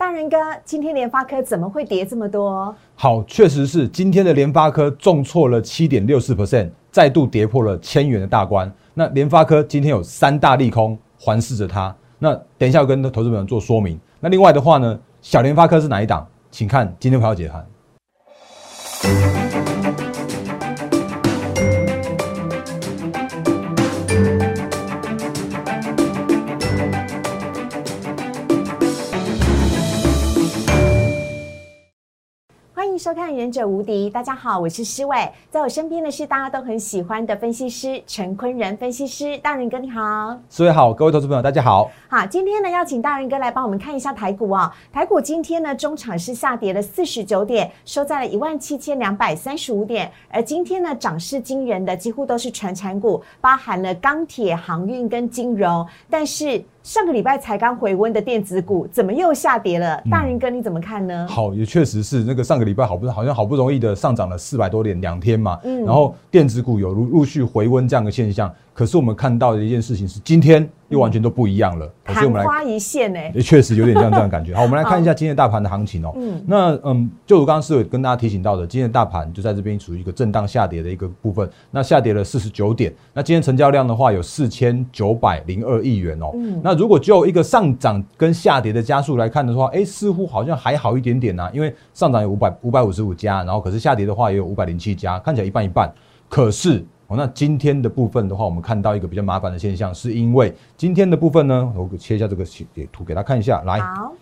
大人哥，今天联发科怎么会跌这么多？好，确实是今天的联发科重挫了七点六四 percent，再度跌破了千元的大关。那联发科今天有三大利空环视着它。那等一下要跟投资朋友做说明。那另外的话呢，小联发科是哪一档？请看今天朋友解盘。收看《忍者无敌》，大家好，我是施伟，在我身边的是大家都很喜欢的分析师陈坤仁分析师，大人哥你好，施伟好，各位投资朋友大家好，好，今天呢要请大人哥来帮我们看一下台股哦，台股今天呢中场是下跌了四十九点，收在了一万七千两百三十五点，而今天呢涨势惊人的几乎都是传产股，包含了钢铁、航运跟金融，但是。上个礼拜才刚回温的电子股，怎么又下跌了？大人哥，你怎么看呢？好，也确实是那个上个礼拜好不好像好不容易的上涨了四百多点两天嘛，嗯，然后电子股有陆陆续回温这样的现象。可是我们看到的一件事情是，今天又完全都不一样了。昙花一现呢，也确实有点像这样的感觉。好，我们来看一下今天大盘的行情哦。嗯，那嗯，就如刚刚是有跟大家提醒到的，今天的大盘就在这边处于一个震荡下跌的一个部分。那下跌了四十九点。那今天成交量的话有四千九百零二亿元哦。嗯，那如果就一个上涨跟下跌的加速来看的话，哎，似乎好像还好一点点呐。因为上涨有五百五百五十五家，然后可是下跌的话也有五百零七家，看起来一半一半。可是。哦，那今天的部分的话，我们看到一个比较麻烦的现象，是因为今天的部分呢，我切一下这个图给大家看一下。来，好，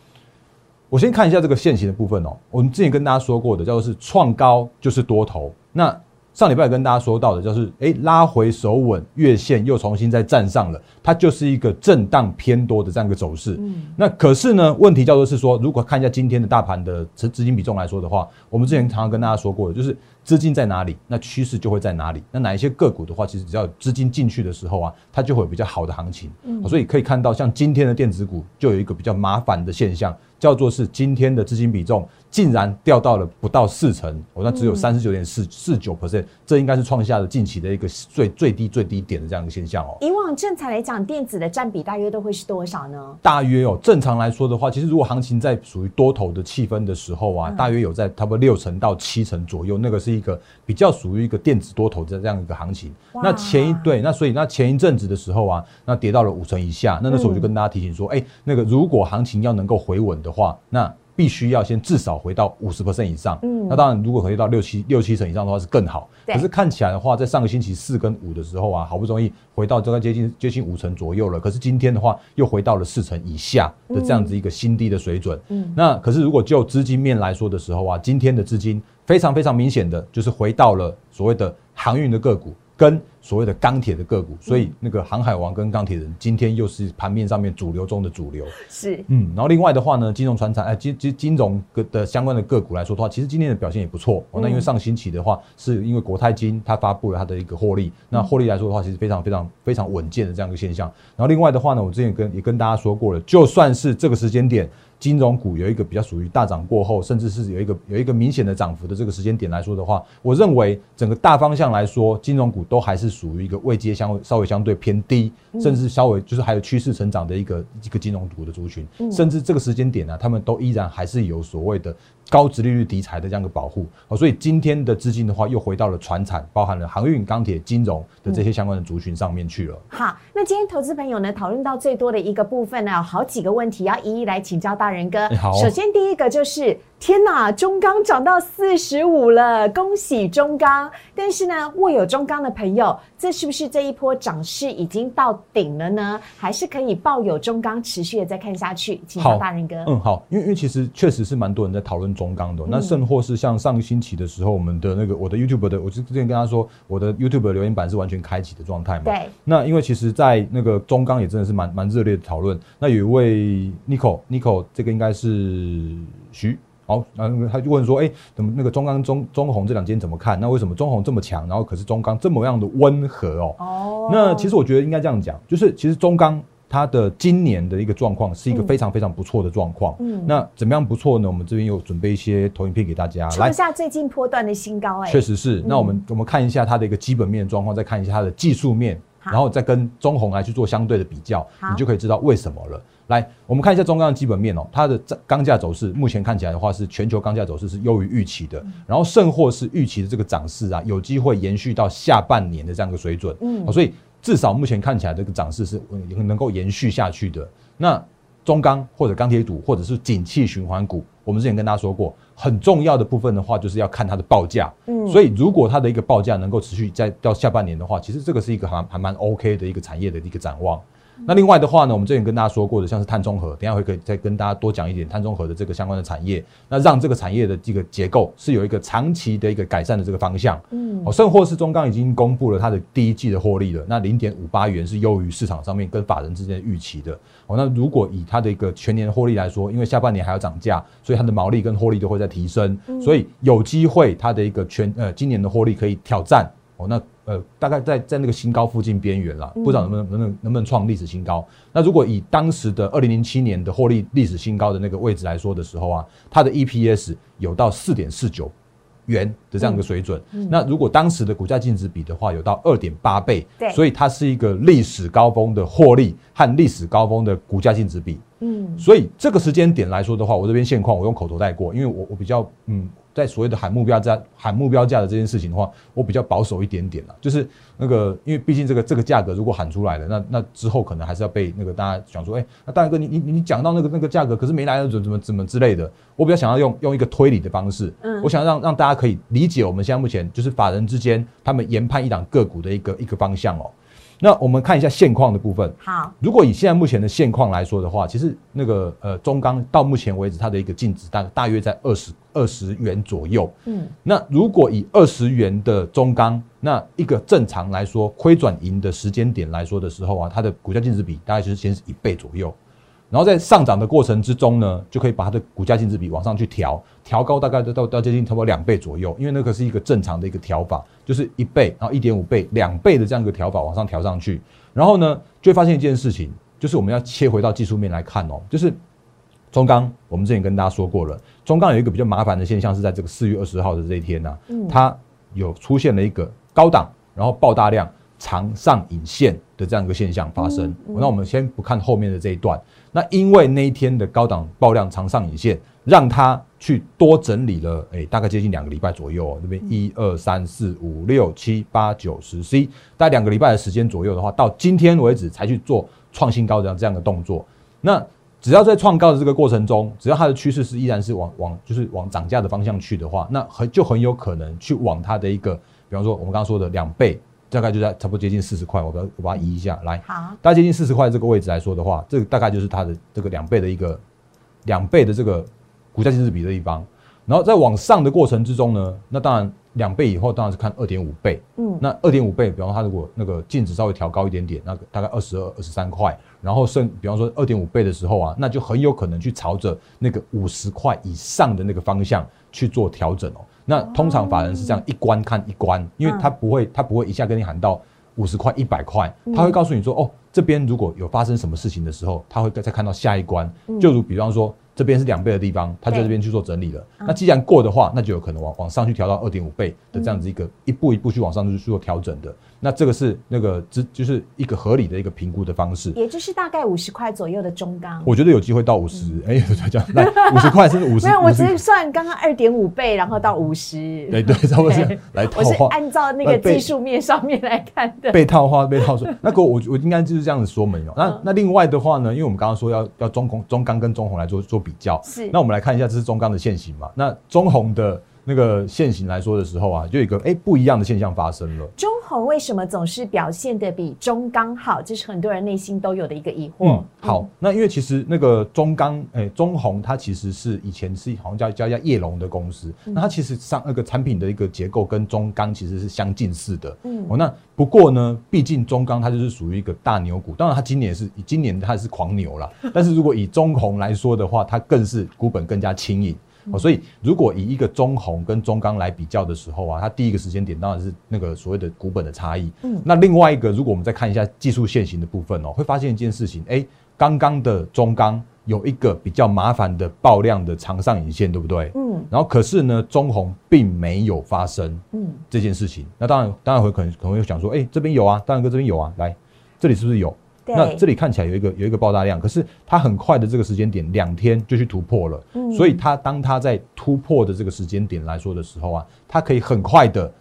我先看一下这个现行的部分哦。我们之前跟大家说过的，叫做是创高就是多头。那上礼拜跟大家说到的，就是哎拉回手稳，月线又重新再站上了，它就是一个震荡偏多的这样一个走势。嗯，那可是呢，问题叫做是说，如果看一下今天的大盘的资资金比重来说的话，我们之前常常跟大家说过的，就是。资金在哪里，那趋势就会在哪里。那哪一些个股的话，其实只要资金进去的时候啊，它就会有比较好的行情。嗯，所以可以看到，像今天的电子股就有一个比较麻烦的现象，叫做是今天的资金比重。竟然掉到了不到四成，哦那只有三十九点四四九 percent，这应该是创下了近期的一个最最低最低点的这样一个现象哦。以往正常来讲，电子的占比大约都会是多少呢？大约哦，正常来说的话，其实如果行情在属于多头的气氛的时候啊，大约有在差不多六成到七成左右，那个是一个比较属于一个电子多头的这样一个行情。那前一对，那所以那前一阵子的时候啊，那跌到了五成以下，那那时候我就跟大家提醒说，哎，那个如果行情要能够回稳的话，那必须要先至少回到五十 percent 以上，嗯，那当然如果回到六七六七成以上的话是更好。可是看起来的话，在上个星期四跟五的时候啊，好不容易回到这个接近接近五成左右了。可是今天的话又回到了四成以下的这样子一个新低的水准。嗯，那可是如果就资金面来说的时候啊，今天的资金非常非常明显的就是回到了所谓的航运的个股。跟所谓的钢铁的个股，所以那个航海王跟钢铁人今天又是盘面上面主流中的主流。是，嗯，然后另外的话呢，金融船产哎金金金融的相关的个股来说的话，其实今天的表现也不错。哦，那因为上星期的话，是因为国泰金它发布了它的一个获利，那获利来说的话，其实非常非常非常稳健的这样一个现象。然后另外的话呢，我之前跟也跟大家说过了，就算是这个时间点。金融股有一个比较属于大涨过后，甚至是有一个有一个明显的涨幅的这个时间点来说的话，我认为整个大方向来说，金融股都还是属于一个位阶相稍微相对偏低，甚至稍微就是还有趋势成长的一个一个金融股的族群，甚至这个时间点呢，他们都依然还是有所谓的。高值利率题材的这样一个保护，哦，所以今天的资金的话又回到了船产，包含了航运、钢铁、金融的这些相关的族群上面去了。好，那今天投资朋友呢讨论到最多的一个部分呢，有好几个问题要一一来请教大人哥。好，首先第一个就是。天呐，中钢涨到四十五了，恭喜中钢！但是呢，握有中钢的朋友，这是不是这一波涨势已经到顶了呢？还是可以抱有中钢持续的再看下去？请教大人哥。嗯，好，因为因为其实确实是蛮多人在讨论中钢的。那甚或是像上个星期的时候，我们的那个我的 YouTube 的，我之前跟他说，我的 YouTube 的留言板是完全开启的状态嘛。对。那因为其实，在那个中钢也真的是蛮蛮热烈的讨论。那有一位 Nico Nico，这个应该是徐。好，然后他就问说：“哎，怎么那个中钢、中中红这两间怎么看？那为什么中红这么强？然后可是中钢这么样的温和哦？哦，那其实我觉得应该这样讲，就是其实中钢它的今年的一个状况是一个非常非常不错的状况。嗯，那怎么样不错呢？我们这边有准备一些投影片给大家，来下最近波段的新高。哎，确实是。那我们我们看一下它的一个基本面状况，再看一下它的技术面好然后再跟中红来去做相对的比较，你就可以知道为什么了。来，我们看一下中钢的基本面哦，它的钢价走势目前看起来的话是全球钢价走势是优于预期的，然后甚或是预期的这个涨势啊，有机会延续到下半年的这样一个水准。嗯哦，所以至少目前看起来这个涨势是呃能够延续下去的。那中钢或者钢铁股或者是景气循环股，我们之前跟大家说过，很重要的部分的话，就是要看它的报价。嗯所以如果它的一个报价能够持续在到下半年的话，其实这个是一个还还蛮 OK 的一个产业的一个展望。那另外的话呢，我们之前跟大家说过的，像是碳中和，等一下会可以再跟大家多讲一点碳中和的这个相关的产业，那让这个产业的这个结构是有一个长期的一个改善的这个方向。嗯哦，甚或是中钢已经公布了它的第一季的获利了，那零点五八元是优于市场上面跟法人之间的预期的。哦，那如果以它的一个全年的获利来说，因为下半年还要涨价，所以它的毛利跟获利都会在提升，所以有机会它的一个全呃今年的获利可以挑战哦，那呃大概在在那个新高附近边缘啦，不知道能不能能不能能不能创历史新高。那如果以当时的二零零七年的获利历史新高的那个位置来说的时候啊，它的 EPS 有到四点四九元的这样一个水准。那如果当时的股价净值比的话，有到二点八倍，对所以它是一个历史高峰的获利和历史高峰的股价净值比。嗯所以这个时间点来说的话，我这边现况我用口头带过，因为我我比较嗯，在所谓的喊目标价、喊目标价的这件事情的话，我比较保守一点点啦。就是那个，因为毕竟这个这个价格如果喊出来了，那那之后可能还是要被那个大家讲说，哎、那大哥你你你讲到那个那个价格，可是没来，怎怎么怎么之类的。我比较想要用用一个推理的方式，嗯我想让让大家可以理解我们现在目前就是法人之间他们研判一档个股的一个一个方向哦。那我们看一下现况的部分。好，如果以现在目前的现况来说的话，其实那个呃中钢到目前为止它的一个净值大大约在二十二十元左右。嗯那如果以二十元的中钢，那一个正常来说亏转盈的时间点来说的时候啊，它的股价净值比大概就是先是一倍左右。然后在上涨的过程之中呢，就可以把它的股价净值比往上去调，调高大概到到到接近差不多两倍左右，因为那个是一个正常的一个调法，就是一倍，然后一点五倍、两倍的这样一个调法往上调上去。然后呢，就会发现一件事情，就是我们要切回到技术面来看哦，就是中钢，我们之前跟大家说过了，中钢有一个比较麻烦的现象是在这个四月二十号的这一天呢、嗯它有出现了一个高档，然后爆大量长上影线的这样一个现象发生。那我们先不看后面的这一段，那因为那一天的高档爆量长上影线，让它去多整理了，哎、大概接近两个礼拜左右哦。这边一二三四五六七八九十十一，大概两个礼拜的时间左右的话，到今天为止才去做创新高这样这样的动作。那只要在创高的这个过程中，只要它的趋势是依然是往往就是往涨价的方向去的话，那很就很有可能去往它的一个，比方说我们刚刚说的两倍，大概就在差不多接近四十块，我把它我把它移一下来，好，大概接近四十块这个位置来说的话，这个大概就是它的这个两倍的一个两倍的这个股价净值比的地方。然后在往上的过程之中呢，那当然两倍以后当然是看二点五倍。嗯那二点五倍，比方说它如果那个净值稍微调高一点点，那个大概二十二、二十三块，然后剩比方说二点五倍的时候啊，那就很有可能去朝着那个五十块以上的那个方向去做调整哦。那通常法人是这样一关看一关，因为他不会他不会一下跟你喊到五十块、一百块，他会告诉你说哦，这边如果有发生什么事情的时候，他会再看到下一关，就如比方说。这边是两倍的地方，他就在这边去做整理了。那既然过的话，那就有可能往往上去调到二点五倍的这样子一个一步一步去往上去做调整的。那这个是那个只就是一个合理的一个评估的方式。也就是大概五十块左右的中钢。我觉得有机会到五十，哎，这样来五十块甚至五十，没有，我只是算刚刚二点五倍，然后到五十。对对，差不多是对来套我是。按照那个技术面上面来看的。被套话被套说，那个我我应该就是这样子说没有。那那另外的话呢，因为我们刚刚说要要中红中钢跟中红来做做比较，是那我们来看一下这是中钢的现形嘛？那中红的那个现形来说的时候啊，就有一个哎不一样的现象发生了。中红为什么总是表现的比中钢好？这是很多人内心都有的一个疑惑。嗯，好，那因为其实那个中钢，诶、中红它其实是以前是好像叫叫一家叶龙的公司，那它其实上那个产品的一个结构跟中钢其实是相近似的。嗯哦，那不过呢，毕竟中钢它就是属于一个大牛股，当然它今年是今年它是狂牛了，但是如果以中红来说的话，它更是股本更加轻盈。哦，所以如果以一个中红跟中钢来比较的时候啊，它第一个时间点当然是那个所谓的股本的差异。嗯那另外一个，如果我们再看一下技术线型的部分哦，会发现一件事情，哎，刚刚的中钢有一个比较麻烦的爆量的长上影线，对不对？嗯然后可是呢，中红并没有发生嗯，这件事情。那当然，当然会可能可能会想说，哎，这边有啊，当然跟这边有啊，来这里是不是有？那这里看起来有一个有一个爆大量，可是它很快的这个时间点，两天就去突破了。嗯，所以它当它在突破的这个时间点来说的时候啊，它可以很快的，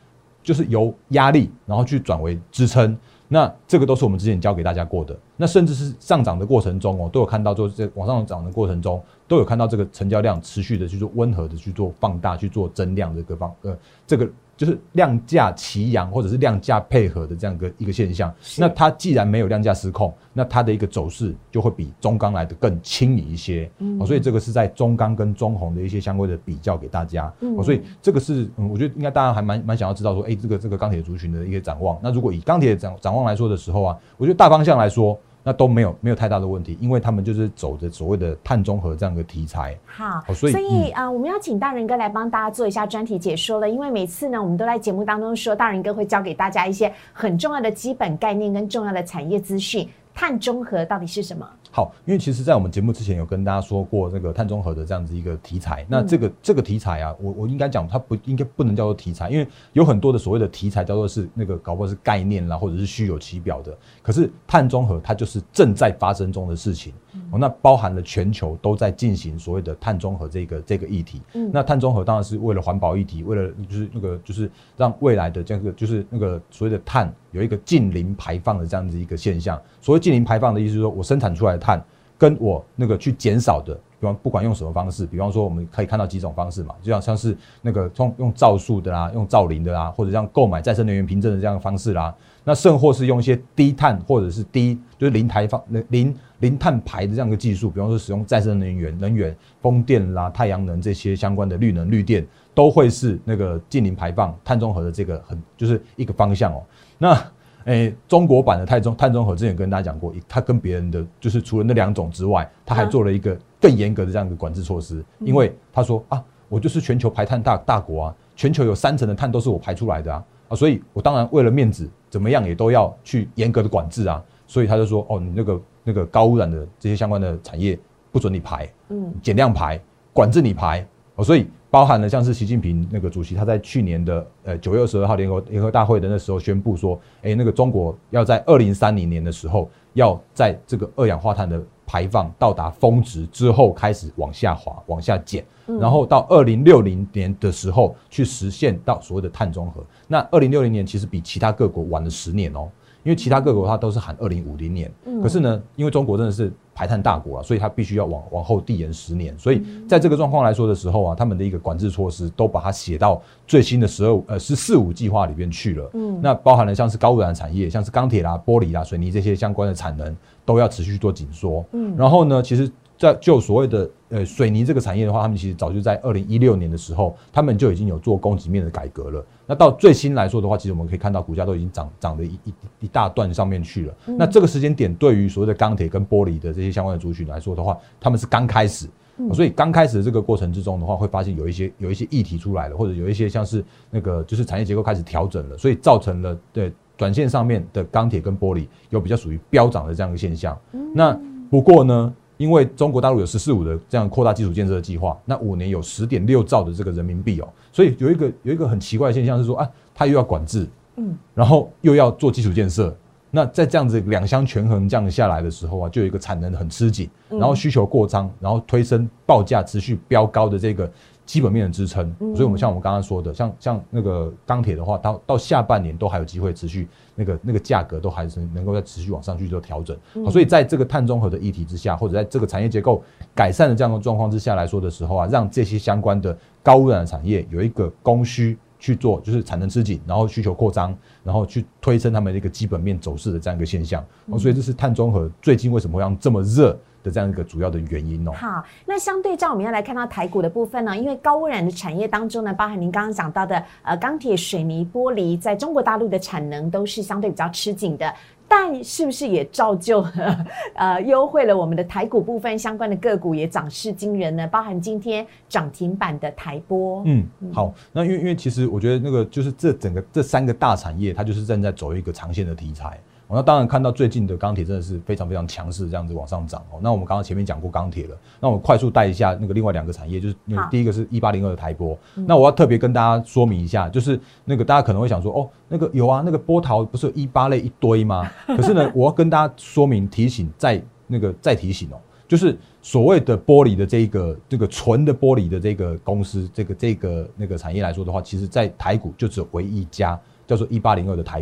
就是由压力然后去转为支撑。那这个都是我们之前教给大家过的。那甚至是上涨的过程中哦，都有看到，就是在往上涨的过程中，都有看到这个成交量持续的去做温和的去做放大、去做增量的各方呃这个。就是量价齐扬或者是量价配合的这样一个一个现象，那它既然没有量价失控，那它的一个走势就会比中钢来的更轻盈一些。嗯，所以这个是在中钢跟中红的一些相关的比较给大家。嗯，所以这个是嗯，我觉得应该大家还蛮蛮想要知道说，哎，这个这个钢铁族群的一个展望。那如果以钢铁展展望来说的时候啊，我觉得大方向来说。那都没有没有太大的问题，因为他们就是走着所谓的碳中和这样的题材。好，所以所以啊，我们要请大人哥来帮大家做一下专题解说了。因为每次呢，我们都在节目当中说，大人哥会教给大家一些很重要的基本概念跟重要的产业资讯。碳中和到底是什么？好，因为其实，在我们节目之前有跟大家说过这个碳中和的这样子一个题材。那这个这个题材啊，我我应该讲，它不应该不能叫做题材，因为有很多的所谓的题材叫做是那个搞不好是概念啦，或者是虚有其表的。可是碳中和它就是正在发生中的事情。哦，那包含了全球都在进行所谓的碳中和这个这个议题。嗯，那碳中和当然是为了环保议题，为了就是那个就是让未来的这个就是那个所谓的碳有一个近零排放的这样子一个现象。所谓近零排放的意思是说，我生产出来的碳跟我那个去减少的，比方不管用什么方式，比方说我们可以看到几种方式嘛，就像像是那个用用造树的啦，用造林的啦，或者像购买再生能源凭证的这样的方式啦。那甚或是用一些低碳或者是低就是零排放、零零碳排的这样一个技术，比方说使用再生能源、能源、风电啦、太阳能这些相关的绿能、绿电，都会是那个近零排放、碳中和的这个很就是一个方向哦。那诶，中国版的碳中碳中和之前跟大家讲过，它跟别人的就是除了那两种之外，它还做了一个更严格的这样一个管制措施，因为他说啊，我就是全球排碳大大国啊，全球有三成的碳都是我排出来的啊。啊，所以我当然为了面子，怎么样也都要去严格的管制啊。所以他就说，哦，你那个那个高污染的这些相关的产业不准你排，嗯，减量排，管制你排。哦，所以包含了像是习近平那个主席，他在去年的呃九月二十二号联合联合大会的那时候宣布说，哎，那个中国要在二零三零年的时候，要在这个二氧化碳的排放到达峰值之后开始往下滑、往下减，然后到二零六零年的时候去实现到所谓的碳中和。那二零六零年其实比其他各国晚了十年哦，因为其他各国它都是喊二零五零年，可是呢，因为中国真的是排碳大国啊，所以它必须要往往后递延十年。所以在这个状况来说的时候啊，他们的一个管制措施都把它写到最新的十二呃十四五计划里边去了。嗯，那包含了像是高污染产业，像是钢铁啦、玻璃啦、水泥这些相关的产能都要持续做紧缩。嗯，然后呢，其实。在就所谓的呃水泥这个产业的话，他们其实早就在二零一六年的时候，他们就已经有做供给面的改革了。那到最新来说的话，其实我们可以看到股价都已经涨涨了一一一大段上面去了。那这个时间点对于所谓的钢铁跟玻璃的这些相关的族群来说的话，他们是刚开始，所以刚开始的这个过程之中的话，会发现有一些有一些议题出来了，或者有一些像是那个就是产业结构开始调整了，所以造成了对短线上面的钢铁跟玻璃有比较属于飙涨的这样一个现象。那不过呢？因为中国大陆有“十四五”的这样扩大基础建设的计划，那五年有十点六兆的这个人民币哦，所以有一个有一个很奇怪的现象是说啊，它又要管制，嗯，然后又要做基础建设，那在这样子两相权衡这样下来的时候啊，就有一个产能很吃紧，然后需求过张，然后推升报价持续飙高的这个。基本面的支撑，所以我们像我们刚刚说的，像像那个钢铁的话，到到下半年都还有机会持续那个那个价格都还是能够在持续往上去做调整。所以在这个碳中和的议题之下，或者在这个产业结构改善的这样的状况之下来说的时候啊，让这些相关的高污染的产业有一个供需去做，就是产能吃紧，然后需求扩张，然后去推升他们的一个基本面走势的这样一个现象。所以这是碳中和最近为什么会让这么热？的这样一个主要的原因哦。好，那相对照我们要来看到台股的部分呢，因为高污染的产业当中呢，包含您刚刚讲到的呃钢铁、水泥、玻璃，在中国大陆的产能都是相对比较吃紧的，但是不是也造就 呃优惠了我们的台股部分相关的个股也涨势惊人呢？包含今天涨停板的台波。嗯，好，那因为因为其实我觉得那个就是这整个这三个大产业，它就是正在走一个长线的题材。那当然看到最近的钢铁真的是非常非常强势，这样子往上涨哦。那我们刚刚前面讲过钢铁了，那我们快速带一下那个另外两个产业，就是那个第一个是一八零二的台波。那我要特别跟大家说明一下，就是那个大家可能会想说，哦，那个有啊，那个波涛不是有一八类一堆吗？可是呢，我要跟大家说明提醒，再那个再提醒哦，就是所谓的玻璃的这个这个纯的玻璃的这个公司，这个这个那个产业来说的话，其实在台股就只有唯一一家叫做一八零二的台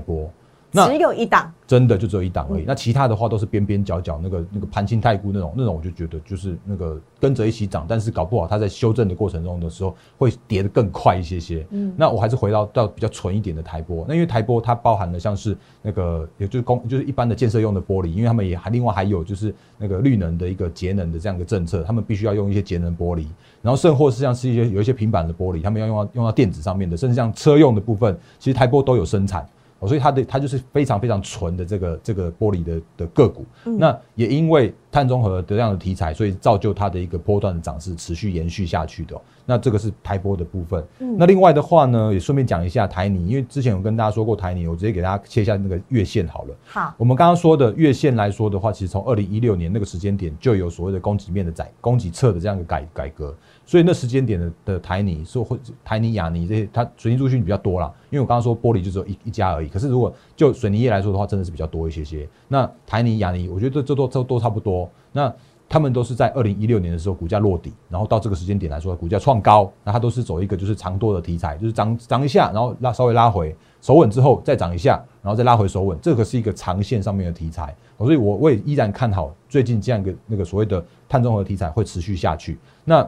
波。只有一档，真的就只有一档而已。那其他的话都是边边角角，那个那个盘青太沽那种，那种我就觉得就是那个跟着一起涨，但是搞不好它在修正的过程中的时候会跌得更快一些些。嗯，那我还是回到到比较纯一点的台玻。那因为台玻它包含了像是那个也就是工就是一般的建设用的玻璃，因为他们也还另外还有就是那个绿能的一个节能的这样一个政策，他们必须要用一些节能玻璃。然后甚或是像是一些有一些平板的玻璃，他们要用到用到电子上面的，甚至像车用的部分，其实台玻都有生产。所以它的它就是非常非常纯的这个这个玻璃的的个股，那也因为碳中和的这样的题材，所以造就它的一个波段的涨势持续延续下去的。那这个是台波的部分。那另外的话呢，也顺便讲一下台泥，因为之前有跟大家说过台泥，我直接给大家切一下那个月线好了。好，我们刚刚说的月线来说的话，其实从二零一六年那个时间点就有所谓的供给面的改供给侧的这样一个改改革。所以那时间点的的台泥，说会台泥、亚泥这些，它水泥租讯比较多啦。因为我刚刚说玻璃就只有一一家而已。可是如果就水泥业来说的话，真的是比较多一些些。那台泥、亚泥，我觉得这都都都差不多。那他们都是在二零一六年的时候股价落底，然后到这个时间点来说，股价创高。那它都是走一个就是长多的题材，就是涨涨一下，然后拉稍微拉回守稳之后再涨一下，然后再拉回守稳。这个是一个长线上面的题材，所以我我也依然看好最近这样一个那个所谓的碳中和题材会持续下去。那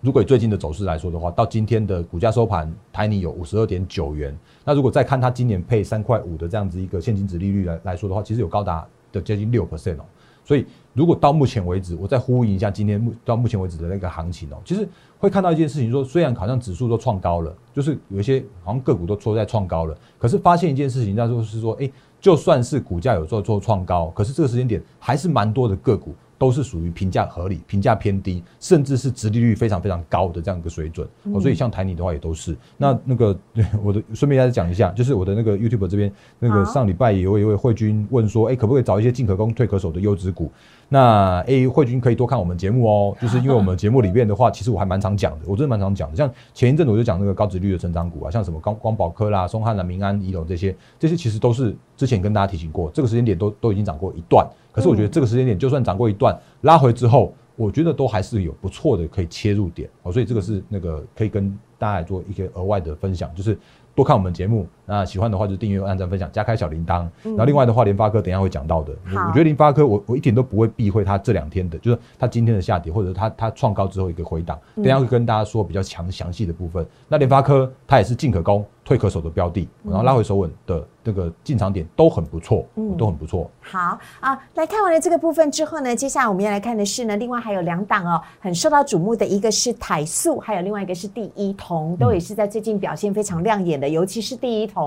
如果以最近的走势来说的话，到今天的股价收盘，台泥有五十二点九元。那如果再看它今年配三块五的这样子一个现金值利率来来说的话，其实有高达的接近六 percent 哦。所以如果到目前为止，我再呼应一下今天目到目前为止的那个行情哦，其实会看到一件事情，说虽然好像指数都创高了，就是有一些好像个股都都在创高了，可是发现一件事情，那就是说，哎，就算是股价有做做创高，可是这个时间点还是蛮多的个股。都是属于评价合理、评价偏低，甚至是殖利率非常非常高的这样一个水准。哦，所以像台泥的话也都是。那那个 我的顺便再讲一下，就是我的那个 YouTube 这边，那个上礼拜也有一位慧君问说，哎，可不可以找一些进可攻退可守的优质股？那 A 慧君可以多看我们节目哦，就是因为我们节目里面的话，其实我还蛮常讲的，我真的蛮常讲的。像前一阵子我就讲那个高值率的成长股啊，像什么光光宝科啦、松汉啦、民安、宜隆这些，这些其实都是之前跟大家提醒过，这个时间点都都已经涨过一段。可是我觉得这个时间点就算涨过一段，拉回之后，我觉得都还是有不错的可以切入点哦，所以这个是那个可以跟大家做一个额外的分享，就是。多看我们节目，那喜欢的话就订阅、按赞、分享、加开小铃铛。然后另外的话，联发科等下会讲到的。我觉得联发科，我我一点都不会避讳它这两天的，就是它今天的下跌，或者它它创高之后一个回档。等下会跟大家说比较强详细的部分。那联发科它也是进可攻。退可守的标的，然后拉回手稳的这个进场点都很不错，嗯，都很不错。好啊，来看完了这个部分之后呢，接下来我们要来看的是呢，另外还有两档哦，很受到瞩目的一个是台塑，还有另外一个是第一铜，都也是在最近表现非常亮眼的，尤其是第一铜，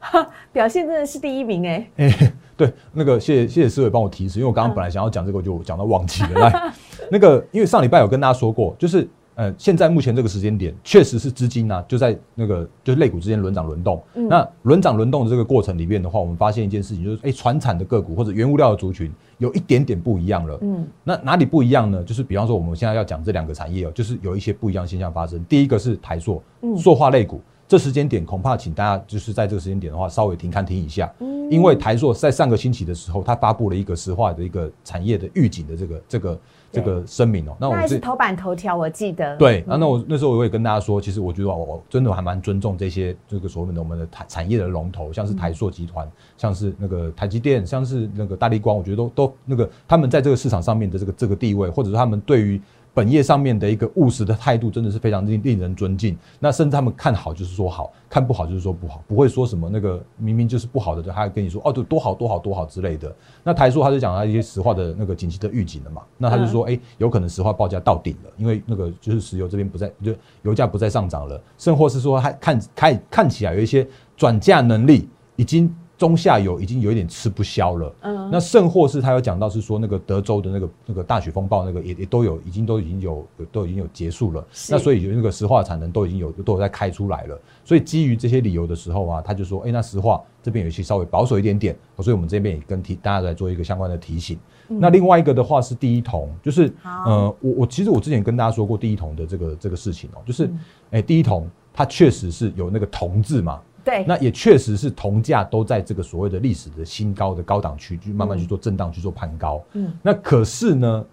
表现真的是第一名哎。哎，对，那个谢谢谢谢思伟帮我提示，因为我刚刚本来想要讲这个，就讲到忘记了。来，那个因为上礼拜有跟大家说过，就是。呃，现在目前这个时间点，确实是资金呢就在那个就是类股之间轮涨轮动。那轮涨轮动的这个过程里面的话，我们发现一件事情，就是哎，船产的个股或者原物料的族群有一点点不一样了。嗯，那哪里不一样呢？就是比方说我们现在要讲这两个产业哦，就是有一些不一样现象发生。第一个是台塑，塑化类股，这时间点恐怕请大家就是在这个时间点的话，稍微停看停一下，因为台塑在上个星期的时候，它发布了一个石化的一个产业的预警的这个这个。这个声明哦，那我是头版头条，我记得。对，那那我那时候我也跟大家说，其实我觉得我真的还蛮尊重这些这个所谓的我们的产产业的龙头，像是台塑集团，像是那个台积电，像是那个大力光，我觉得都都那个他们在这个市场上面的这个这个地位，或者是他们对于。本业上面的一个务实的态度，真的是非常令令人尊敬。那甚至他们看好就是说好看不好就是说不好，不会说什么那个明明就是不好的，他还跟你说哦，对，多好多好多好之类的。那台塑他就讲他一些石化的那个景气的预警了嘛。那他就说，哎，有可能石化报价到顶了，因为那个就是石油这边不再就油价不再上涨了，甚或是说还看看看起来有一些转嫁能力已经中下游已经有一点吃不消了。嗯，那甚或是他有讲到是说那个德州的那个那个大雪风暴那个也也都有已经都已经有都已经有结束了。那所以有那个石化产能都已经有都有在开出来了。所以基于这些理由的时候啊，他就说，哎，那石化这边有一些稍微保守一点点。所以我们这边也跟提大家来做一个相关的提醒。那另外一个的话是第一桶，就是呃，我我其实我之前跟大家说过第一桶的这个这个事情哦，就是哎，第一桶它确实是有那个铜字嘛。对，那也确实是铜价都在这个所谓的历史的新高的高档区，去慢慢去做震荡，去做攀高。嗯，那可是呢，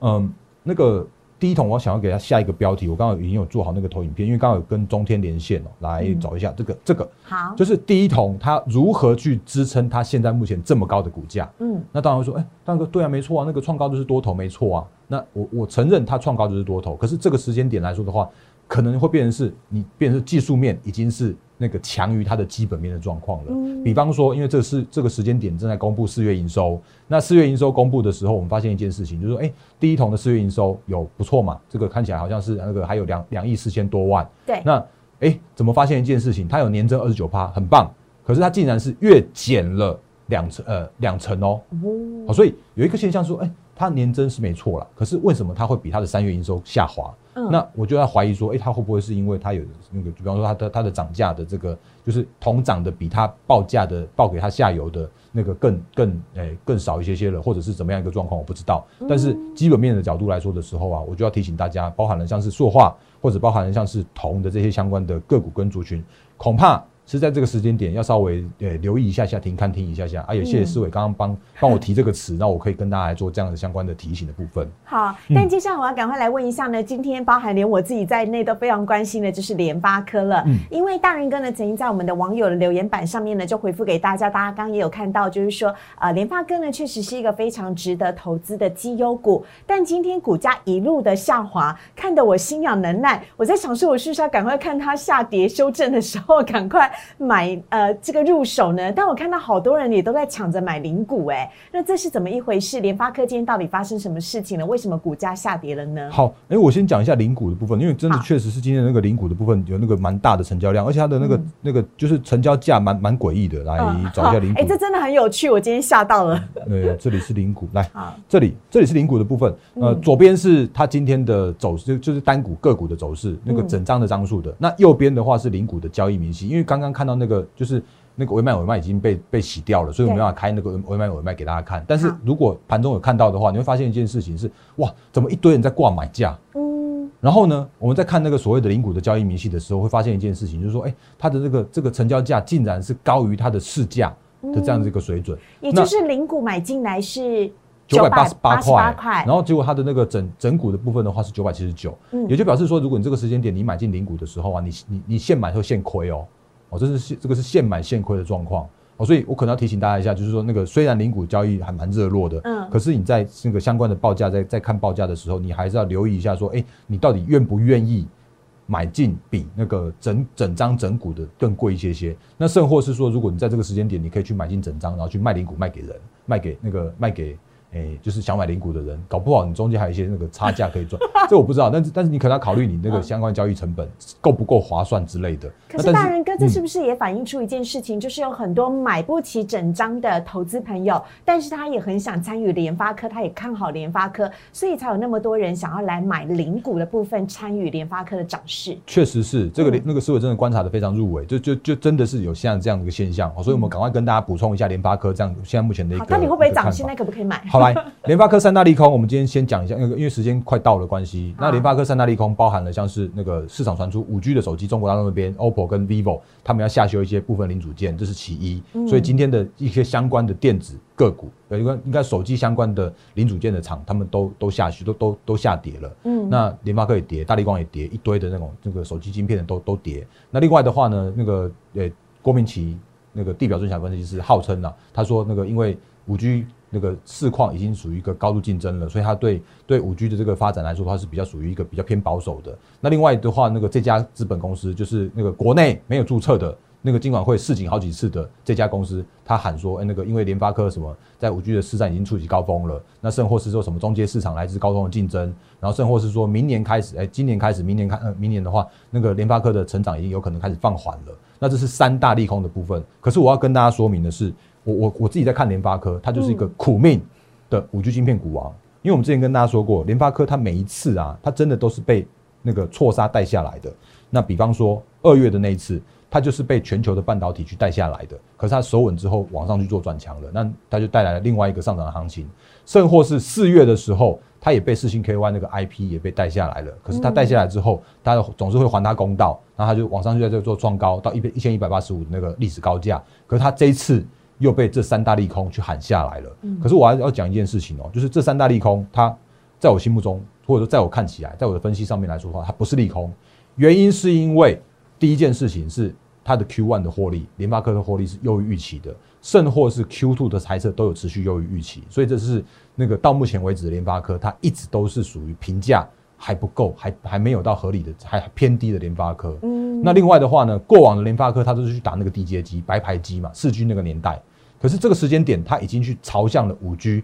嗯，那个第一桶，我想要给它下一个标题，我刚刚已经有做好那个投影片，因为刚好有跟中天连线哦，来找一下这个这个。好，就是第一桶它如何去支撑它现在目前这么高的股价？嗯，那当然会说，哎，大哥，对啊，没错啊，那个创高就是多头，没错啊。那我我承认它创高就是多头，可是这个时间点来说的话，可能会变成是你变成技术面已经是。那个强于它的基本面的状况了。比方说，因为这是这个时间点正在公布四月营收，那四月营收公布的时候，我们发现一件事情，就是说，哎，第一桶的四月营收有不错嘛？这个看起来好像是那个还有两两亿四千多万。对。那哎，怎么发现一件事情？它有年增二十九趴，很棒。可是它竟然是月减了两成，呃，两成哦。哦。所以有一个现象说，哎，它年增是没错了，可是为什么它会比它的三月营收下滑？那我就要怀疑说，哎，它会不会是因为它有那个，比方说它的它的涨价的这个，就是同涨的比它报价的报给它下游的那个更更诶更少一些些了，或者是怎么样一个状况，我不知道。但是基本面的角度来说的时候啊，我就要提醒大家，包含了像是塑化或者包含了像是铜的这些相关的个股跟族群，恐怕。是在这个时间点要稍微呃留意一下下，停看听一下下。啊，也谢谢思伟刚刚帮 帮我提这个词，那我可以跟大家来做这样的相关的提醒的部分。好，但接下来我要赶快来问一下呢，今天包含连我自己在内都非常关心的就是联发科了。嗯，因为大人哥呢曾经在我们的网友的留言板上面呢就回复给大家，大家刚刚也有看到，就是说呃联发科呢确实是一个非常值得投资的绩优股，但今天股价一路的下滑，看得我心痒难耐。我在想说，我是不是要赶快看它下跌修正的时候，赶快。买呃这个入手呢，但我看到好多人也都在抢着买零股哎，那这是怎么一回事？联发科今天到底发生什么事情了？为什么股价下跌了呢？好，哎，我先讲一下零股的部分，因为真的确实是今天那个零股的部分有那个蛮大的成交量，而且它的那个那个就是成交价蛮蛮诡异的。来找一下零股，哎，这真的很有趣，我今天吓到了。对，这里是零股，来，这里这里是零股的部分，呃，左边是它今天的走势，就是单股个股的走势，那个整张的张数的。那右边的话是零股的交易明细，因为刚刚看到那个就是。那个尾卖尾卖已经被被洗掉了，所以我没办法开那个尾卖尾卖给大家看。但是如果盘中有看到的话，你会发现一件事情是：哇，怎么一堆人在挂买价？嗯。然后呢，我们在看那个所谓的零股的交易明细的时候，会发现一件事情，就是说，哎，它的这个这个成交价竟然是高于它的市价的这样子一个水准。也就是零股买进来是九百八十八块，然后结果它的那个整整股的部分的话是九百七十九，也就表示说，如果你这个时间点你买进零股的时候啊，你你你现买会现亏哦。哦，这是现这个是现买现亏的状况哦，所以我可能要提醒大家一下，就是说那个虽然零股交易还蛮热络的，嗯，可是你在那个相关的报价在在看报价的时候，你还是要留意一下，说，哎，你到底愿不愿意买进比那个整整张整股的更贵一些些？那甚或是说，如果你在这个时间点，你可以去买进整张，然后去卖零股卖给人，卖给那个卖给。哎，就是想买零股的人，搞不好你中间还有一些那个差价可以赚，这我不知道。但是但是你可能要考虑你那个相关交易成本够不够划算之类的。可是大人哥，这是不是也反映出一件事情，就是有很多买不起整张的投资朋友，但是他也很想参与联发科，他也看好联发科，所以才有那么多人想要来买零股的部分，参与联发科的涨势。确实是这个那个思维真的观察的非常入微，就就就真的是有像这样的一个现象。所以我们赶快跟大家补充一下联发科这样现在目前的一个。那你会不会涨？现在可不可以买？好来，联发科。三大利空，我们今天先讲一下，那个因为时间快到了关系，那联发科三大利空包含了像是那个市场传出五 G 的手机，中国大陆那边 OPPO 跟 vivo 他们要下修一些部分零组件，这是其一。所以今天的一些相关的电子个股，呃，应该应该手机相关的零组件的厂，他们都都下去，都都都下跌了。嗯，那联发科也跌，大力光也跌，一堆的那种这个手机晶片的都都跌。那另外的话呢，那个呃郭明奇那个地表最强分析师号称呢，他说那个因为五 G 那个市况已经属于一个高度竞争了，所以他对对五 G 的这个发展来说，它是比较属于一个比较偏保守的。那另外的话，那个这家资本公司就是那个国内没有注册的那个监管会示警好几次的这家公司，他喊说，哎，那个因为联发科什么在五 G 的市占已经触及高峰了，那甚或是说什么中阶市场来自高通的竞争，然后甚或是说明年开始，哎，今年开始，明年开，呃，明年的话，那个联发科的成长已经有可能开始放缓了。那这是三大利空的部分。可是我要跟大家说明的是，我我我自己在看联发科，它就是一个苦命的五 G 晶片股王。因为我们之前跟大家说过，联发科它每一次啊，它真的都是被那个错杀带下来的。那比方说二月的那一次，它就是被全球的半导体去带下来的。可是它守稳之后往上去做转强了，那它就带来了另外一个上涨的行情。甚或是四月的时候，它也被四星 KY 那个 IP 也被带下来了。可是它带下来之后，它总是会还它公道，然后它就往上去在这做创高到一一千一百八十五那个历史高价。可是它这一次。又被这三大利空去喊下来了。可是我还要讲一件事情哦，就是这三大利空，它在我心目中，或者说在我看起来，在我的分析上面来说的话，它不是利空。原因是因为第一件事情是它的 Q one 的获利，联发科的获利是优于预期的，甚或是 Q two 的猜测都有持续优于预期。所以这是那个到目前为止的联发科，它一直都是属于评价还不够，还还没有到合理的，还偏低的联发科。嗯，那另外的话呢，过往的联发科它都是去打那个低阶机、白牌机嘛，四 G 那个年代。可是这个时间点，它已经去朝向了五 G，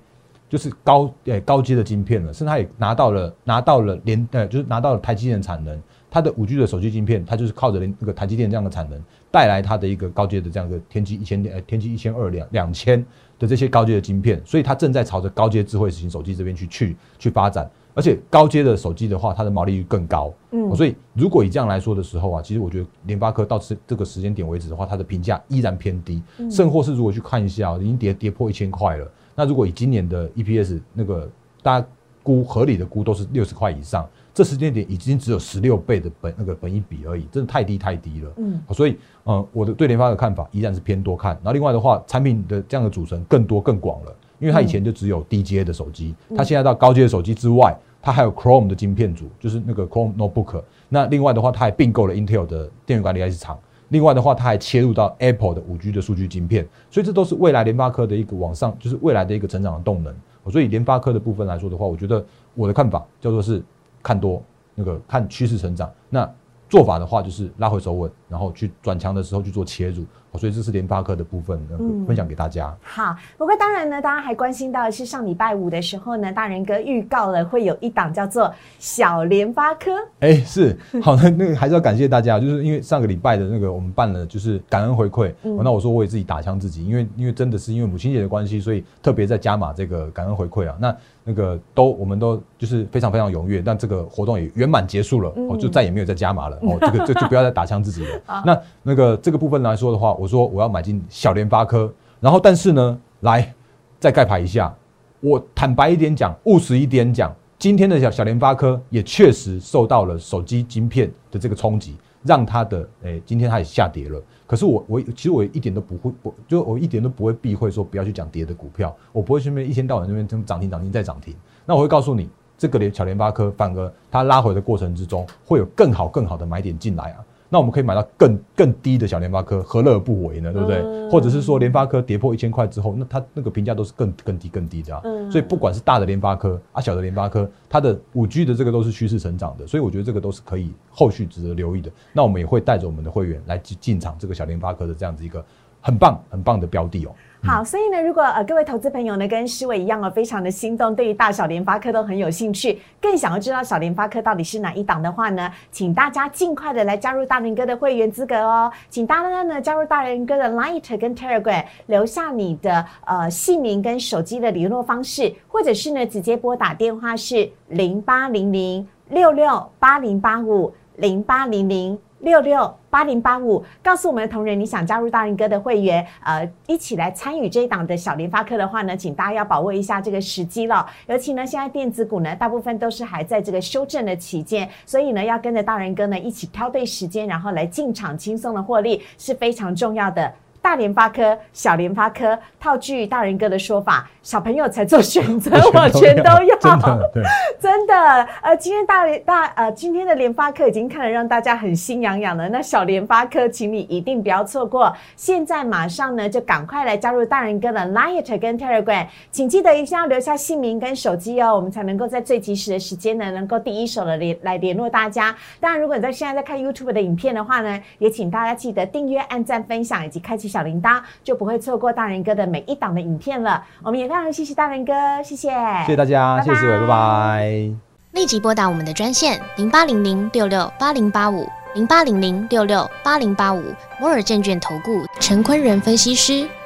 就是高诶高阶的晶片了，甚至它也拿到了拿到了连呃，就是拿到了台积电产能。它的五 G 的手机晶片，它就是靠着连那个台积电这样的产能，带来它的一个高阶的这样一个天玑一千呃天玑一千二两两千的这些高阶的晶片，所以它正在朝着高阶智慧型手机这边去去去发展。而且高阶的手机的话，它的毛利率更高。嗯，所以如果以这样来说的时候啊，其实我觉得联发科到这这个时间点为止的话，它的评价依然偏低。甚或是如果去看一下，已经跌跌破一千块了。那如果以今年的 EPS 那个大家估合理的估都是六十块以上，这时间点已经只有十六倍的本那个本一比而已，真的太低太低了。嗯，所以呃，我的对联发的看法依然是偏多看。然后另外的话，产品的这样的组成更多更广了。因为它以前就只有低阶的手机，它现在到高阶的手机之外，它还有 Chrome 的晶片组，就是那个 Chrome Notebook。那另外的话，它还并购了 Intel 的电源管理 IC 厂。另外的话，它还切入到 Apple 的五 G 的数据晶片。所以这都是未来联发科的一个往上，就是未来的一个成长的动能。所以联发科的部分来说的话，我觉得我的看法叫做是看多，那个看趋势成长。那做法的话，就是拉回手稳，然后去转强的时候去做切入。所以这是联发科的部分，嗯分享给大家。好，不过当然呢，大家还关心到的是上礼拜五的时候呢，大人哥预告了会有一档叫做小联发科。哎，是好的，那个还是要感谢大家，就是因为上个礼拜的那个我们办了，就是感恩回馈。那我说我也自己打枪自己，因为因为真的是因为母亲节的关系，所以特别在加码这个感恩回馈啊。那那个都我们都就是非常非常踊跃，但这个活动也圆满结束了，哦就再也没有再加码了。哦，这个这就不要再打枪自己了。那那个这个部分来说的话。我说我要买进小联发科，然后但是呢，来再盖牌一下。我坦白一点讲，务实一点讲，今天的小小联发科也确实受到了手机晶片的这个冲击，让它的诶，今天它也下跌了。可是我我其实我一点都不会，我就我一点都不会避讳说不要去讲跌的股票，我不会去那边一天到晚那边涨停涨停再涨停。那我会告诉你，这个联小联发科反而它拉回的过程之中，会有更好更好的买点进来啊。那我们可以买到更更低的小联发科，何乐而不为呢？对不对？或者是说联发科跌破一千块之后，那它那个评价都是更更低更低的啊。所以不管是大的联发科啊，小的联发科，它的五 G 的这个都是趋势成长的，所以我觉得这个都是可以后续值得留意的。那我们也会带着我们的会员来进进场这个小联发科的这样子一个很棒很棒的标的哦。好，所以呢，如果呃各位投资朋友呢跟施伟一样哦，非常的心动，对于大小联发科都很有兴趣，更想要知道小联发科到底是哪一档的话呢，请大家尽快的来加入大人哥的会员资格哦，请大家呢加入大人哥的 Light 跟 Telegram，留下你的呃姓名跟手机的联络方式，或者是呢直接拨打电话是零八零零六六八零八五零八零零。六六八零八五，告诉我们的同仁，你想加入大仁哥的会员，呃，一起来参与这一档的小联发科的话呢，请大家要把握一下这个时机了。尤其呢，现在电子股呢，大部分都是还在这个修正的期间，所以呢，要跟着大仁哥呢一起挑对时间，然后来进场轻松的获利是非常重要的。大联发科、小联发科，套句大人哥的说法，小朋友才做选择，我全都要。真的，对，真的。呃，今天大联大呃，今天的联发科已经看了，让大家很心痒痒了。那小联发科，请你一定不要错过。现在马上呢，就赶快来加入大人哥的 Light 跟 Telegram，请记得一定要留下姓名跟手机哦，我们才能够在最及时的时间呢，能够第一手的联来联络大家。当然，如果你在现在在看 YouTube 的影片的话呢，也请大家记得订阅、按赞、分享以及开启。小铃铛就不会错过大人哥的每一档的影片了。我们也非常谢谢大人哥，谢谢，谢谢大家，谢谢四位，拜拜。立即拨打我们的专线零八零零六六八零八五。零八零零六六八零八五摩尔证券投顾陈坤仁分析师。